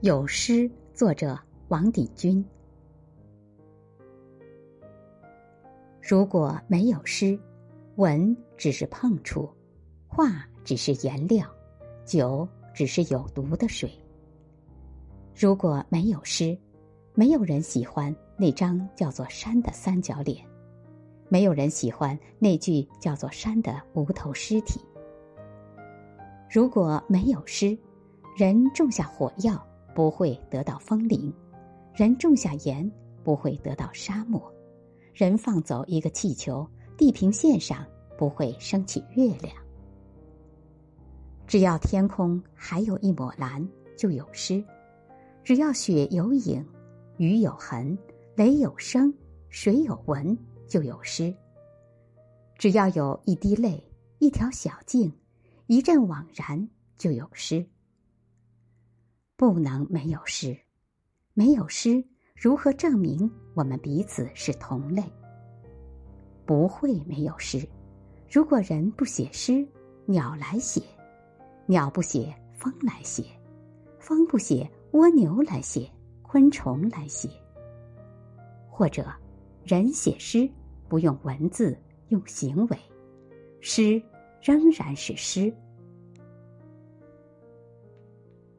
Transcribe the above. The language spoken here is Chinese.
有诗，作者王鼎钧。如果没有诗，文只是碰触，画只是颜料，酒只是有毒的水。如果没有诗，没有人喜欢那张叫做山的三角脸，没有人喜欢那句叫做山的无头尸体。如果没有诗，人种下火药。不会得到风铃，人种下盐不会得到沙漠，人放走一个气球，地平线上不会升起月亮。只要天空还有一抹蓝，就有诗；只要雪有影，雨有痕，雷有声，水有纹，就有诗；只要有一滴泪，一条小径，一阵惘然，就有诗。不能没有诗，没有诗，如何证明我们彼此是同类？不会没有诗。如果人不写诗，鸟来写；鸟不写，风来写；风不写，蜗牛来写；昆虫来写。或者，人写诗不用文字，用行为，诗仍然是诗。